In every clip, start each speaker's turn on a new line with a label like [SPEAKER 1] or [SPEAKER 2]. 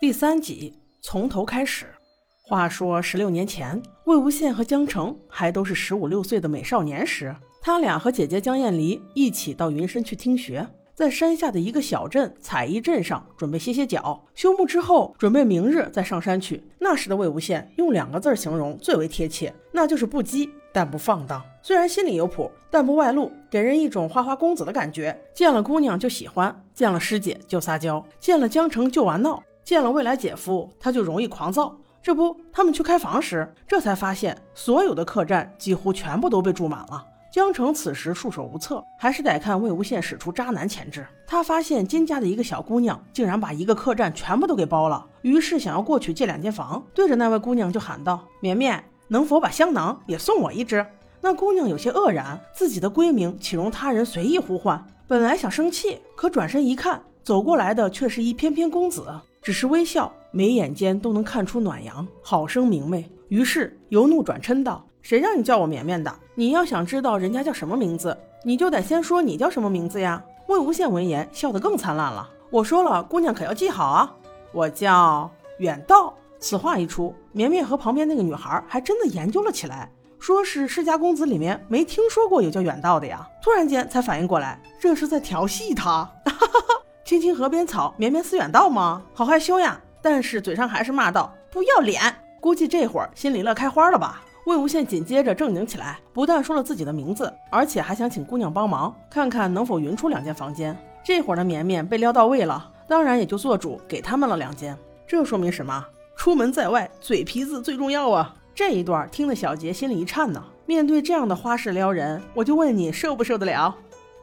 [SPEAKER 1] 第三集从头开始。话说十六年前，魏无羡和江澄还都是十五六岁的美少年时，他俩和姐姐江厌离一起到云深去听学，在山下的一个小镇采衣镇上准备歇歇脚，休沐之后准备明日再上山去。那时的魏无羡用两个字形容最为贴切，那就是不羁但不放荡。虽然心里有谱，但不外露，给人一种花花公子的感觉。见了姑娘就喜欢，见了师姐就撒娇，见了江澄就玩闹。见了未来姐夫，他就容易狂躁。这不，他们去开房时，这才发现所有的客栈几乎全部都被住满了。江澄此时束手无策，还是得看魏无羡使出渣男潜质。他发现金家的一个小姑娘竟然把一个客栈全部都给包了，于是想要过去借两间房，对着那位姑娘就喊道：“绵绵，能否把香囊也送我一只？”那姑娘有些愕然，自己的闺名岂容他人随意呼唤？本来想生气，可转身一看，走过来的却是一翩翩公子。只是微笑，眉眼间都能看出暖阳，好生明媚。于是由怒转嗔道：“谁让你叫我绵绵的？你要想知道人家叫什么名字，你就得先说你叫什么名字呀！”魏无羡闻言笑得更灿烂了。我说了，姑娘可要记好啊！我叫远道。此话一出，绵绵和旁边那个女孩还真的研究了起来，说是世家公子里面没听说过有叫远道的呀。突然间才反应过来，这是在调戏他。哈哈哈。青青河边草，绵绵思远道吗？好害羞呀！但是嘴上还是骂道：“不要脸！”估计这会儿心里乐开花了吧？魏无羡紧接着正经起来，不但说了自己的名字，而且还想请姑娘帮忙，看看能否匀出两间房间。这会儿的绵绵被撩到位了，当然也就做主给他们了两间。这说明什么？出门在外，嘴皮子最重要啊！这一段听得小杰心里一颤呢。面对这样的花式撩人，我就问你受不受得了？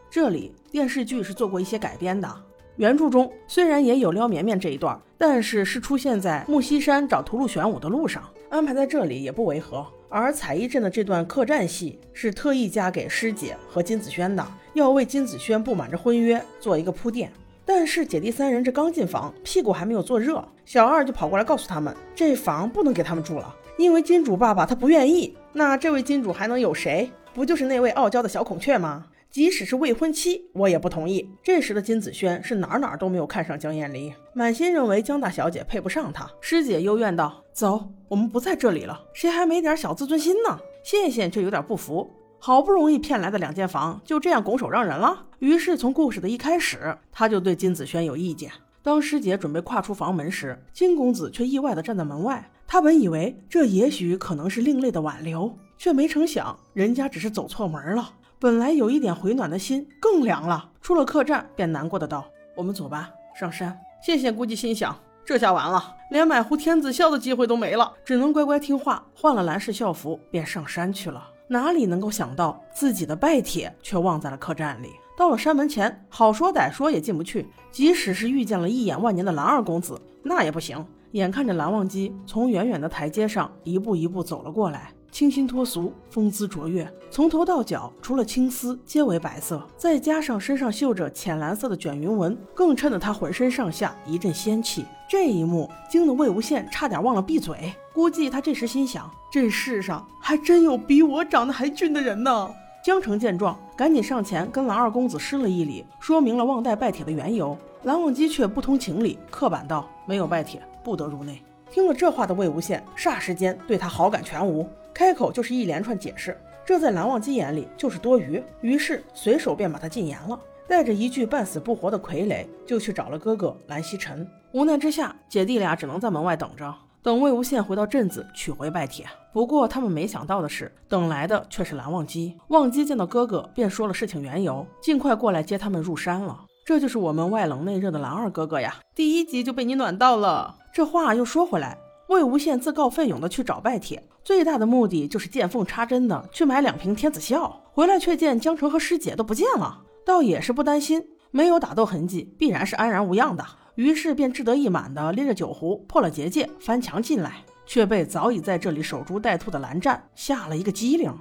[SPEAKER 1] 这里电视剧是做过一些改编的。原著中虽然也有撩绵绵这一段，但是是出现在木樨山找屠戮玄武的路上，安排在这里也不违和。而彩衣镇的这段客栈戏是特意加给师姐和金子轩的，要为金子轩不满着婚约做一个铺垫。但是姐弟三人这刚进房，屁股还没有坐热，小二就跑过来告诉他们，这房不能给他们住了，因为金主爸爸他不愿意。那这位金主还能有谁？不就是那位傲娇的小孔雀吗？即使是未婚妻，我也不同意。这时的金子轩是哪哪都没有看上江厌离，满心认为江大小姐配不上他。师姐幽怨道：“走，我们不在这里了。谁还没点小自尊心呢？”羡羡却有点不服，好不容易骗来的两间房，就这样拱手让人了。于是从故事的一开始，他就对金子轩有意见。当师姐准备跨出房门时，金公子却意外地站在门外。他本以为这也许可能是另类的挽留，却没成想人家只是走错门了。本来有一点回暖的心更凉了。出了客栈，便难过的道：“我们走吧，上山。”羡羡估计心想：这下完了，连买壶天子笑的机会都没了，只能乖乖听话，换了蓝氏校服，便上山去了。哪里能够想到，自己的拜帖却忘在了客栈里。到了山门前，好说歹说也进不去。即使是遇见了一眼万年的蓝二公子，那也不行。眼看着蓝忘机从远远的台阶上一步一步走了过来。清新脱俗，风姿卓越，从头到脚除了青丝皆为白色，再加上身上绣着浅蓝色的卷云纹，更衬得他浑身上下一阵仙气。这一幕惊得魏无羡差点忘了闭嘴。估计他这时心想：这世上还真有比我长得还俊的人呢。江澄见状，赶紧上前跟蓝二公子施了一礼，说明了忘带拜帖的缘由。蓝忘机却不通情理，刻板道：“没有拜帖，不得入内。”听了这话的魏无羡，霎时间对他好感全无。开口就是一连串解释，这在蓝忘机眼里就是多余，于是随手便把他禁言了，带着一具半死不活的傀儡，就去找了哥哥蓝曦臣。无奈之下，姐弟俩只能在门外等着，等魏无羡回到镇子取回拜帖。不过他们没想到的是，等来的却是蓝忘机。忘机见到哥哥，便说了事情缘由，尽快过来接他们入山了。这就是我们外冷内热的蓝二哥哥呀！第一集就被你暖到了。这话又说回来。魏无羡自告奋勇的去找拜帖，最大的目的就是见缝插针的去买两瓶天子笑。回来却见江澄和师姐都不见了，倒也是不担心，没有打斗痕迹，必然是安然无恙的。于是便志得意满的拎着酒壶破了结界，翻墙进来，却被早已在这里守株待兔的蓝湛吓了一个机灵。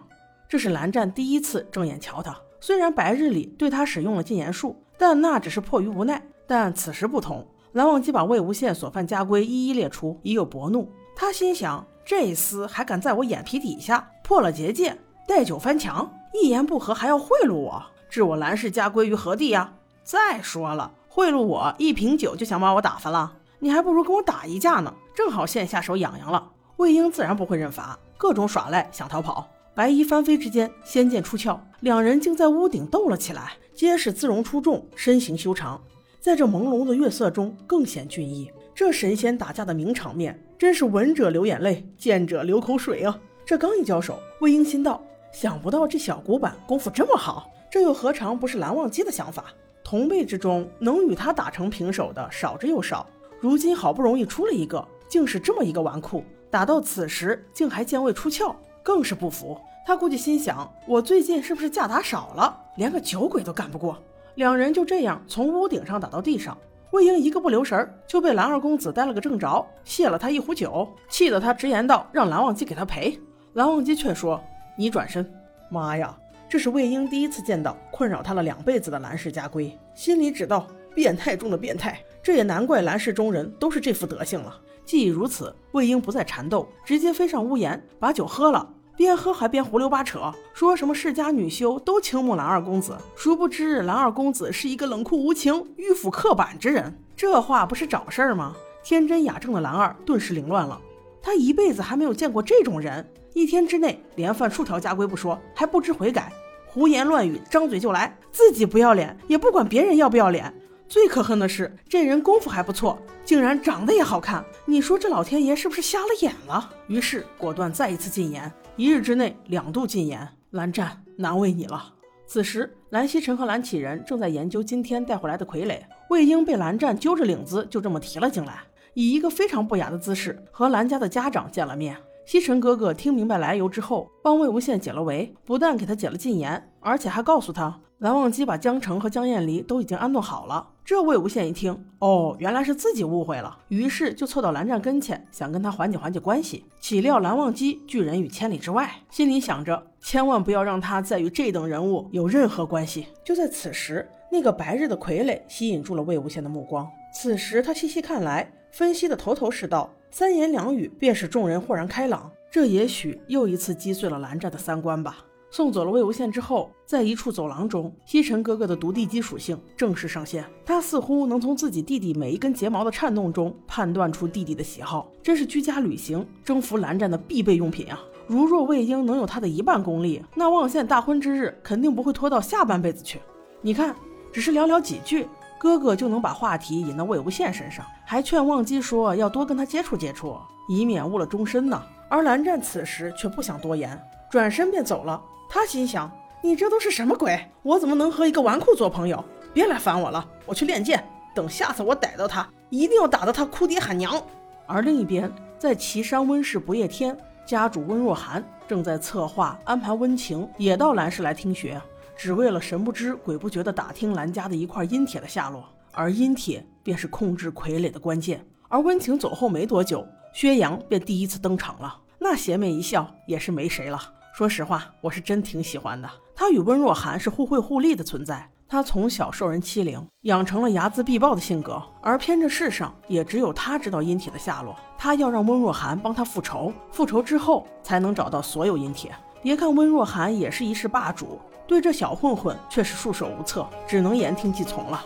[SPEAKER 1] 这是蓝湛第一次正眼瞧他，虽然白日里对他使用了禁言术，但那只是迫于无奈。但此时不同。蓝忘机把魏无羡所犯家规一一列出，已有薄怒。他心想：这厮还敢在我眼皮底下破了结界，带酒翻墙，一言不合还要贿赂我，置我蓝氏家规于何地呀？再说了，贿赂我一瓶酒就想把我打发了？你还不如跟我打一架呢，正好现下手痒痒了。魏婴自然不会认罚，各种耍赖想逃跑。白衣翻飞之间，仙剑出鞘，两人竟在屋顶斗了起来，皆是姿容出众，身形修长，在这朦胧的月色中更显俊逸。这神仙打架的名场面，真是闻者流眼泪，见者流口水啊！这刚一交手，魏婴心道：想不到这小古板功夫这么好，这又何尝不是蓝忘机的想法？同辈之中，能与他打成平手的少之又少，如今好不容易出了一个，竟是这么一个纨绔。打到此时，竟还见未出鞘，更是不服。他估计心想：我最近是不是架打少了，连个酒鬼都干不过？两人就这样从屋顶上打到地上，魏婴一个不留神，就被蓝二公子逮了个正着，谢了他一壶酒，气得他直言道：“让蓝忘机给他赔。”蓝忘机却说：“你转身。”妈呀，这是魏婴第一次见到困扰他了两辈子的蓝氏家规，心里只道：变态中的变态。这也难怪蓝氏中人都是这副德行了。既已如此，魏婴不再缠斗，直接飞上屋檐，把酒喝了，边喝还边胡溜八扯，说什么世家女修都倾慕蓝二公子，殊不知蓝二公子是一个冷酷无情、迂腐刻板之人。这话不是找事儿吗？天真雅正的蓝二顿时凌乱了，他一辈子还没有见过这种人，一天之内连犯数条家规不说，还不知悔改，胡言乱语，张嘴就来，自己不要脸，也不管别人要不要脸。最可恨的是，这人功夫还不错，竟然长得也好看。你说这老天爷是不是瞎了眼了？于是果断再一次禁言，一日之内两度禁言。蓝湛难为你了。此时，蓝曦臣和蓝启仁正在研究今天带回来的傀儡。魏婴被蓝湛揪着领子，就这么提了进来，以一个非常不雅的姿势和蓝家的家长见了面。西尘哥哥听明白来由之后，帮魏无羡解了围，不但给他解了禁言，而且还告诉他。蓝忘机把江澄和江厌离都已经安顿好了。这魏无羡一听，哦，原来是自己误会了，于是就凑到蓝湛跟前，想跟他缓解缓解关系。岂料蓝忘机拒人于千里之外，心里想着千万不要让他再与这等人物有任何关系。就在此时，那个白日的傀儡吸引住了魏无羡的目光。此时他细细看来，分析的头头是道，三言两语便使众人豁然开朗。这也许又一次击碎了蓝湛的三观吧。送走了魏无羡之后，在一处走廊中，西尘哥哥的读地基属性正式上线。他似乎能从自己弟弟每一根睫毛的颤动中判断出弟弟的喜好，真是居家旅行征服蓝湛的必备用品啊！如若魏婴能有他的一半功力，那望羡大婚之日肯定不会拖到下半辈子去。你看，只是寥寥几句，哥哥就能把话题引到魏无羡身上，还劝忘机说要多跟他接触接触，以免误了终身呢。而蓝湛此时却不想多言，转身便走了。他心想：“你这都是什么鬼？我怎么能和一个纨绔做朋友？别来烦我了，我去练剑。等下次我逮到他，一定要打得他哭爹喊娘。”而另一边，在岐山温氏不夜天，家主温若寒正在策划安排温情也到蓝氏来听学，只为了神不知鬼不觉地打听蓝家的一块阴铁的下落。而阴铁便是控制傀儡的关键。而温情走后没多久，薛洋便第一次登场了，那邪魅一笑，也是没谁了。说实话，我是真挺喜欢的。他与温若寒是互惠互利的存在。他从小受人欺凌，养成了睚眦必报的性格，而偏这世上也只有他知道阴铁的下落。他要让温若寒帮他复仇，复仇之后才能找到所有阴铁。别看温若寒也是一世霸主，对这小混混却是束手无策，只能言听计从了。